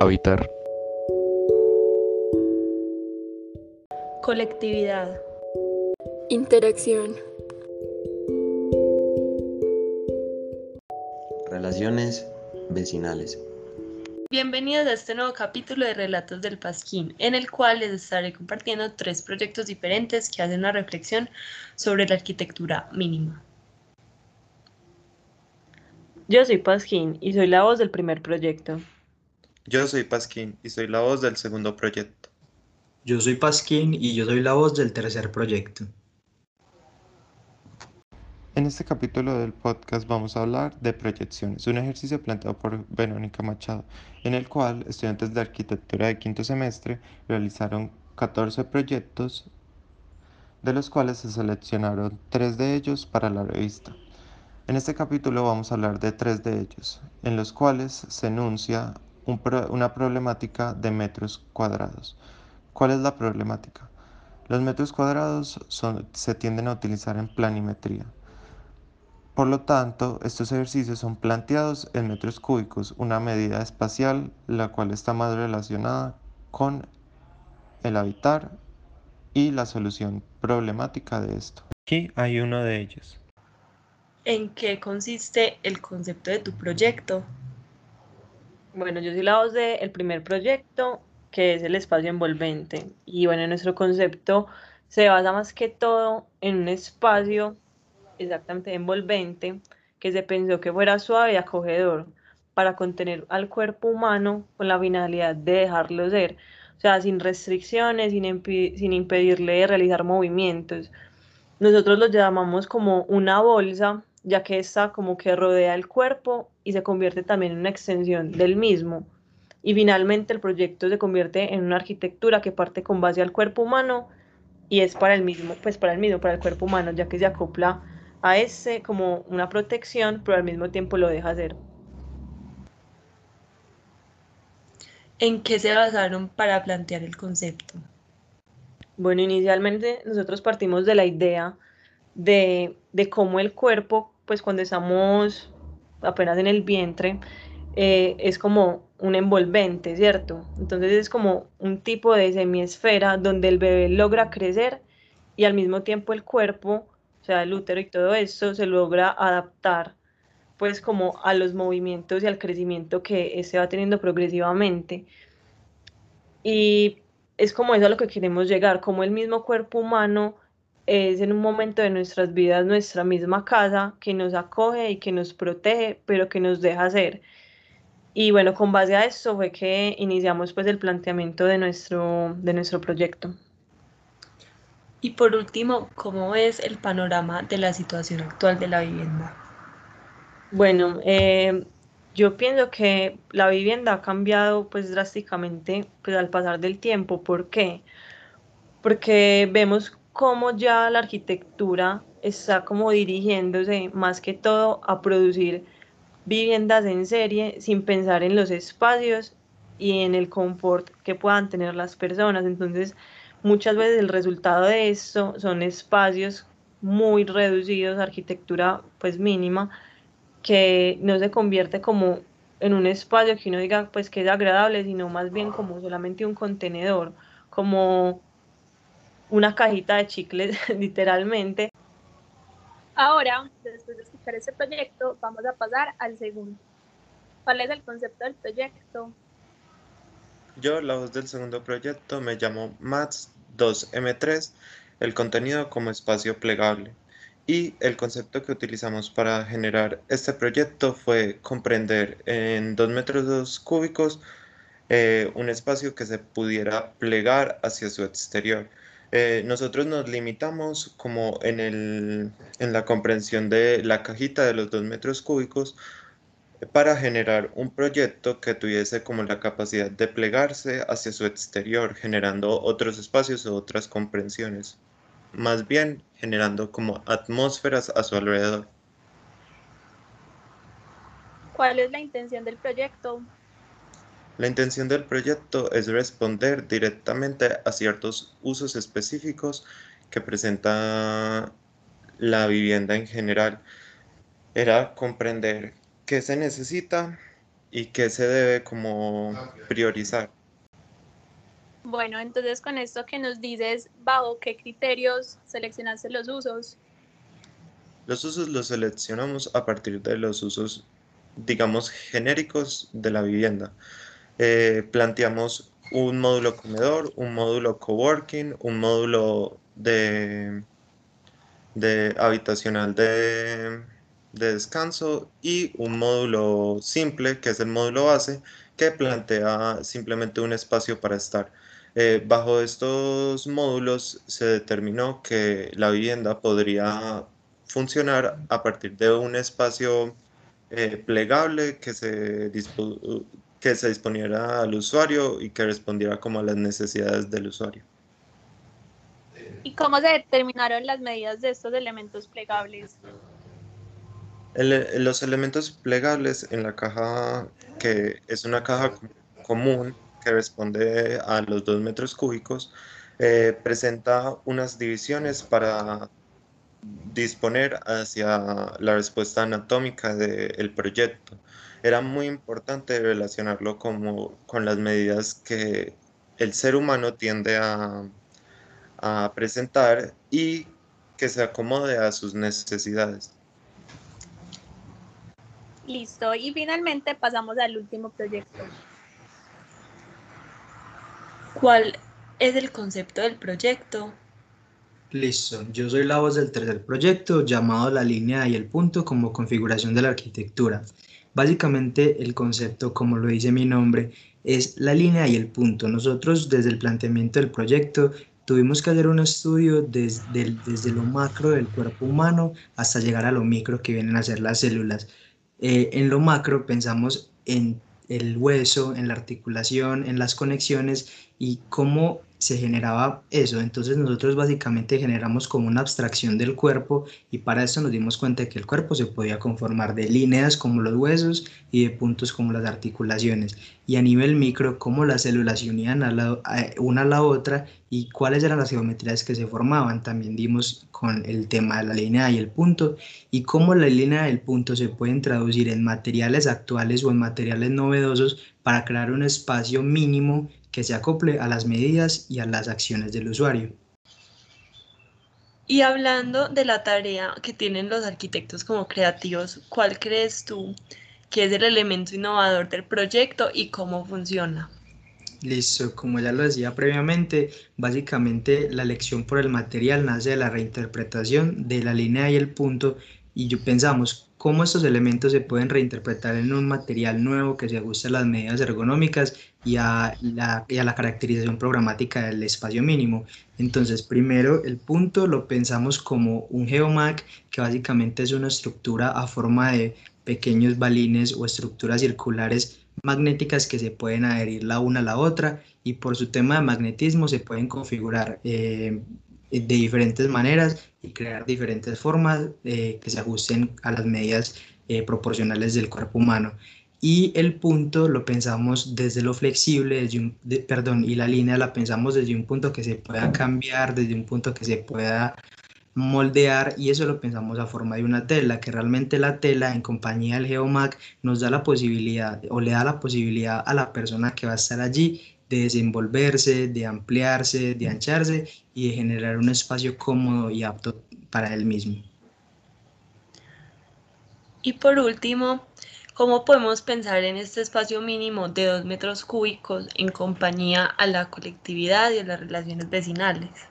Habitar. Colectividad. Interacción. Relaciones vecinales. Bienvenidos a este nuevo capítulo de Relatos del Pasquín, en el cual les estaré compartiendo tres proyectos diferentes que hacen una reflexión sobre la arquitectura mínima. Yo soy Pasquín y soy la voz del primer proyecto. Yo soy Pasquín y soy la voz del segundo proyecto. Yo soy Pasquín y yo soy la voz del tercer proyecto. En este capítulo del podcast vamos a hablar de proyecciones, un ejercicio planteado por Verónica Machado, en el cual estudiantes de arquitectura de quinto semestre realizaron 14 proyectos, de los cuales se seleccionaron tres de ellos para la revista. En este capítulo vamos a hablar de tres de ellos, en los cuales se enuncia una problemática de metros cuadrados. ¿Cuál es la problemática? Los metros cuadrados se tienden a utilizar en planimetría. Por lo tanto, estos ejercicios son planteados en metros cúbicos, una medida espacial la cual está más relacionada con el habitar y la solución problemática de esto. Aquí hay uno de ellos. ¿En qué consiste el concepto de tu proyecto? Bueno, yo soy la voz del primer proyecto, que es el espacio envolvente. Y bueno, nuestro concepto se basa más que todo en un espacio exactamente envolvente que se pensó que fuera suave y acogedor para contener al cuerpo humano con la finalidad de dejarlo ser, o sea, sin restricciones, sin, sin impedirle realizar movimientos. Nosotros lo llamamos como una bolsa ya que está como que rodea el cuerpo y se convierte también en una extensión del mismo. Y finalmente el proyecto se convierte en una arquitectura que parte con base al cuerpo humano y es para el mismo, pues para el mismo, para el cuerpo humano, ya que se acopla a ese como una protección, pero al mismo tiempo lo deja hacer. ¿En qué se basaron para plantear el concepto? Bueno, inicialmente nosotros partimos de la idea de, de cómo el cuerpo, pues cuando estamos apenas en el vientre, eh, es como un envolvente, ¿cierto? Entonces es como un tipo de semiesfera donde el bebé logra crecer y al mismo tiempo el cuerpo, o sea, el útero y todo eso, se logra adaptar pues como a los movimientos y al crecimiento que se va teniendo progresivamente. Y es como eso a lo que queremos llegar, como el mismo cuerpo humano es en un momento de nuestras vidas nuestra misma casa que nos acoge y que nos protege, pero que nos deja ser. Y bueno, con base a esto fue que iniciamos pues el planteamiento de nuestro, de nuestro proyecto. Y por último, ¿cómo es el panorama de la situación actual de la vivienda? Bueno, eh, yo pienso que la vivienda ha cambiado pues drásticamente pues, al pasar del tiempo. ¿Por qué? Porque vemos cómo ya la arquitectura está como dirigiéndose más que todo a producir viviendas en serie sin pensar en los espacios y en el confort que puedan tener las personas. Entonces, muchas veces el resultado de esto son espacios muy reducidos, arquitectura pues mínima, que no se convierte como en un espacio que uno diga pues que es agradable, sino más bien como solamente un contenedor, como una cajita de chicles, literalmente. Ahora, después de escuchar este proyecto, vamos a pasar al segundo. ¿Cuál es el concepto del proyecto? Yo, la voz del segundo proyecto, me llamo MATS 2M3, el contenido como espacio plegable. Y el concepto que utilizamos para generar este proyecto fue comprender en 2 metros cúbicos eh, un espacio que se pudiera plegar hacia su exterior. Eh, nosotros nos limitamos como en, el, en la comprensión de la cajita de los dos metros cúbicos para generar un proyecto que tuviese como la capacidad de plegarse hacia su exterior, generando otros espacios o otras comprensiones, más bien generando como atmósferas a su alrededor. ¿Cuál es la intención del proyecto? La intención del proyecto es responder directamente a ciertos usos específicos que presenta la vivienda en general. Era comprender qué se necesita y qué se debe como priorizar. Bueno, entonces con esto que nos dices, ¿bajo qué criterios seleccionaste los usos? Los usos los seleccionamos a partir de los usos, digamos, genéricos de la vivienda. Eh, planteamos un módulo comedor, un módulo coworking, un módulo de, habitacional de, de descanso y un módulo simple, que es el módulo base, que plantea simplemente un espacio para estar. Eh, bajo estos módulos se determinó que la vivienda podría funcionar a partir de un espacio eh, plegable que se, que se disponiera al usuario y que respondiera como a las necesidades del usuario. ¿Y cómo se determinaron las medidas de estos elementos plegables? los elementos plegables en la caja, que es una caja común que responde a los dos metros cúbicos, eh, presenta unas divisiones para disponer hacia la respuesta anatómica del proyecto. Era muy importante relacionarlo como, con las medidas que el ser humano tiende a, a presentar y que se acomode a sus necesidades. Listo, y finalmente pasamos al último proyecto. ¿Cuál es el concepto del proyecto? Listo, yo soy la voz del tercer proyecto llamado La línea y el punto como configuración de la arquitectura. Básicamente el concepto, como lo dice mi nombre, es la línea y el punto. Nosotros desde el planteamiento del proyecto tuvimos que hacer un estudio desde, desde lo macro del cuerpo humano hasta llegar a lo micro que vienen a ser las células. Eh, en lo macro pensamos en el hueso, en la articulación, en las conexiones y cómo se generaba eso. Entonces nosotros básicamente generamos como una abstracción del cuerpo y para eso nos dimos cuenta de que el cuerpo se podía conformar de líneas como los huesos y de puntos como las articulaciones. Y a nivel micro, cómo las células se unían a la, una a la otra y cuáles eran las geometrías que se formaban. También dimos con el tema de la línea y el punto y cómo la línea y el punto se pueden traducir en materiales actuales o en materiales novedosos para crear un espacio mínimo que se acople a las medidas y a las acciones del usuario. Y hablando de la tarea que tienen los arquitectos como creativos, ¿cuál crees tú que es el elemento innovador del proyecto y cómo funciona? Listo, como ya lo decía previamente, básicamente la elección por el material nace de la reinterpretación de la línea y el punto y yo pensamos cómo estos elementos se pueden reinterpretar en un material nuevo que se ajuste a las medidas ergonómicas y a la, caracterización programática del espacio mínimo. Entonces, primero, el punto lo pensamos como un geomac, que básicamente es una estructura a forma de pequeños balines o estructuras circulares magnéticas que se pueden adherir la una a la otra y por su tema de magnetismo se pueden configurar eh, de diferentes maneras y crear diferentes formas eh, que se ajusten a las medidas eh, proporcionales del cuerpo humano. Y el punto lo pensamos desde lo flexible, desde un, perdón, y la línea la pensamos desde un punto que se pueda cambiar, desde un punto que se pueda moldear y eso lo pensamos a forma de una tela, que realmente la tela en compañía del Geomac nos da la posibilidad o le da la posibilidad a la persona que va a estar allí de desenvolverse, de ampliarse, de ancharse y de generar un espacio cómodo y apto para él mismo. Y por último, ¿cómo podemos pensar en este espacio mínimo de dos metros cúbicos en compañía a la colectividad y a las relaciones vecinales?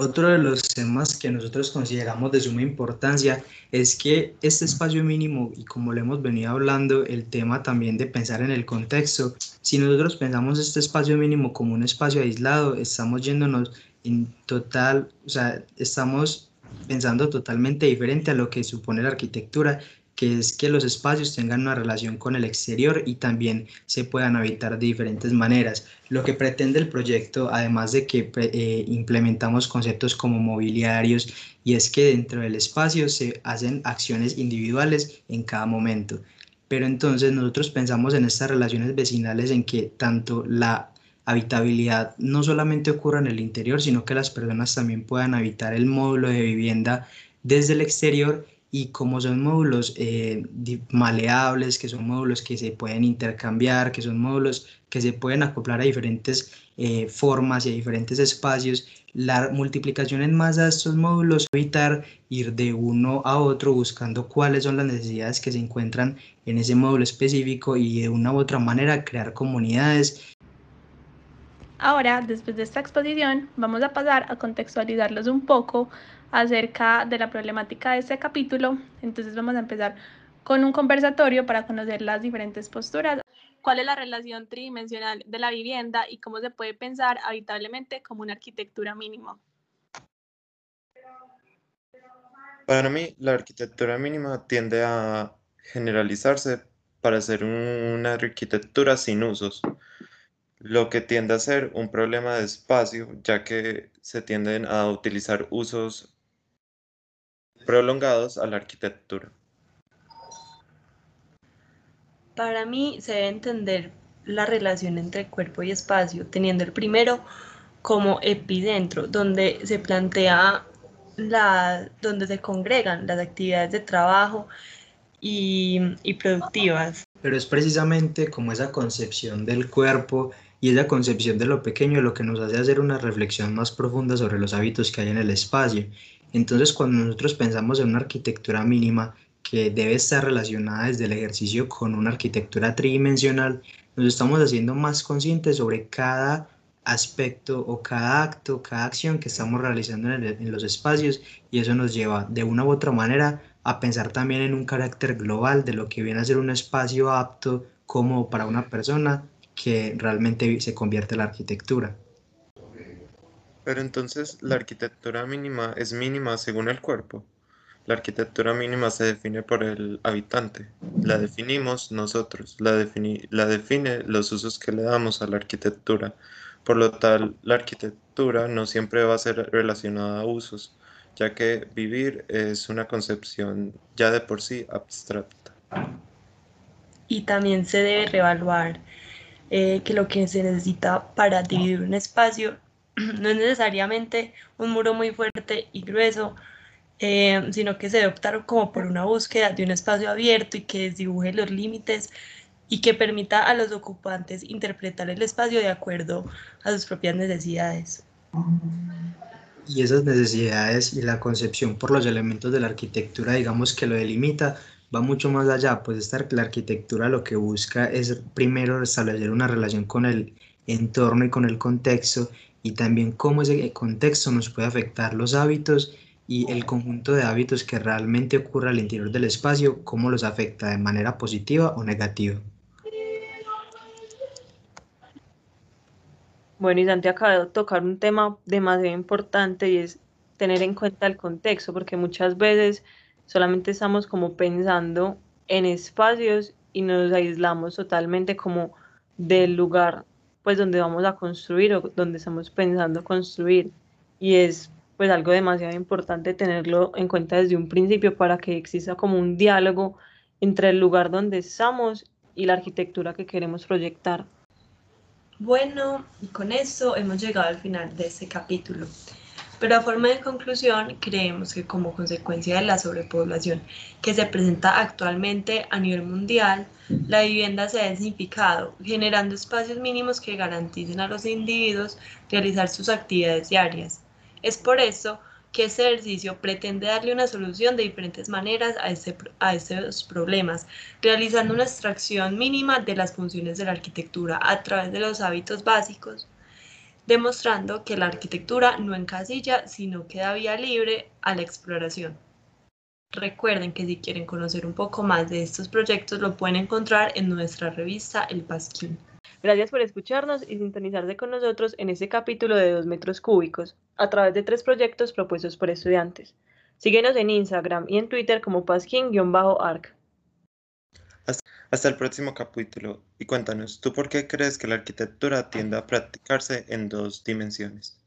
Otro de los temas que nosotros consideramos de suma importancia es que este espacio mínimo, y como lo hemos venido hablando, el tema también de pensar en el contexto, si nosotros pensamos este espacio mínimo como un espacio aislado, estamos yéndonos en total, o sea, estamos pensando totalmente diferente a lo que supone la arquitectura que es que los espacios tengan una relación con el exterior y también se puedan habitar de diferentes maneras. Lo que pretende el proyecto, además de que eh, implementamos conceptos como mobiliarios, y es que dentro del espacio se hacen acciones individuales en cada momento. Pero entonces nosotros pensamos en estas relaciones vecinales en que tanto la habitabilidad no solamente ocurra en el interior, sino que las personas también puedan habitar el módulo de vivienda desde el exterior y como son módulos eh, maleables, que son módulos que se pueden intercambiar, que son módulos que se pueden acoplar a diferentes eh, formas y a diferentes espacios, la multiplicación en masa de estos módulos evitar ir de uno a otro buscando cuáles son las necesidades que se encuentran en ese módulo específico y de una u otra manera crear comunidades. Ahora, después de esta exposición, vamos a pasar a contextualizarlos un poco acerca de la problemática de este capítulo. Entonces vamos a empezar con un conversatorio para conocer las diferentes posturas. ¿Cuál es la relación tridimensional de la vivienda y cómo se puede pensar habitablemente como una arquitectura mínima? Para mí, la arquitectura mínima tiende a generalizarse para ser una arquitectura sin usos, lo que tiende a ser un problema de espacio, ya que se tienden a utilizar usos prolongados a la arquitectura. Para mí se debe entender la relación entre cuerpo y espacio, teniendo el primero como epicentro, donde se plantea la, donde se congregan las actividades de trabajo y, y productivas. Pero es precisamente como esa concepción del cuerpo y esa concepción de lo pequeño lo que nos hace hacer una reflexión más profunda sobre los hábitos que hay en el espacio entonces, cuando nosotros pensamos en una arquitectura mínima que debe estar relacionada desde el ejercicio con una arquitectura tridimensional, nos estamos haciendo más conscientes sobre cada aspecto o cada acto, cada acción que estamos realizando en, los espacios y eso nos lleva de una u otra manera a pensar también en un carácter global de lo que viene a ser un espacio apto como para una persona que realmente se convierte en la arquitectura. Pero entonces la arquitectura mínima es mínima según el cuerpo. La arquitectura mínima se define por el habitante. La definimos nosotros. La, la define los usos que le damos a la arquitectura. Por lo tal, la arquitectura no siempre va a ser relacionada a usos, ya que vivir es una concepción ya de por sí abstracta. Y también se debe reevaluar eh, que lo que se necesita para dividir un espacio no es necesariamente un muro muy fuerte y grueso, eh, sino que se debe optar como por una búsqueda de un espacio abierto y que desdibuje los límites y que permita a los ocupantes interpretar el espacio de acuerdo a sus propias necesidades. Y esas necesidades y la concepción por los elementos de la arquitectura, digamos que lo delimita, va mucho más allá, pues esta, la arquitectura lo que busca es primero establecer una relación con el entorno y con el contexto y también cómo ese contexto nos puede afectar los hábitos y el conjunto de hábitos que realmente ocurre al interior del espacio, cómo los afecta de manera positiva o negativa. Bueno, y Dante acaba de tocar un tema demasiado importante y es tener en cuenta el contexto, porque muchas veces solamente estamos como pensando en espacios y nos aislamos totalmente como del lugar pues donde vamos a construir o donde estamos pensando construir. Y es pues algo demasiado importante tenerlo en cuenta desde un principio para que exista como un diálogo entre el lugar donde estamos y la arquitectura que queremos proyectar. Bueno, y con eso hemos llegado al final de este capítulo. Pero a forma de conclusión, creemos que como consecuencia de la sobrepoblación que se presenta actualmente a nivel mundial, la vivienda se ha designificado, generando espacios mínimos que garanticen a los individuos realizar sus actividades diarias. Es por eso que este ejercicio pretende darle una solución de diferentes maneras a, este, a estos problemas, realizando una extracción mínima de las funciones de la arquitectura a través de los hábitos básicos, demostrando que la arquitectura no encasilla, sino que da vía libre a la exploración. Recuerden que si quieren conocer un poco más de estos proyectos lo pueden encontrar en nuestra revista El Pasquín. Gracias por escucharnos y sintonizarse con nosotros en este capítulo de 2 metros cúbicos, a través de tres proyectos propuestos por estudiantes. Síguenos en Instagram y en Twitter como pasquín-arc. Hasta el próximo capítulo y cuéntanos, ¿tú por qué crees que la arquitectura tiende a practicarse en dos dimensiones?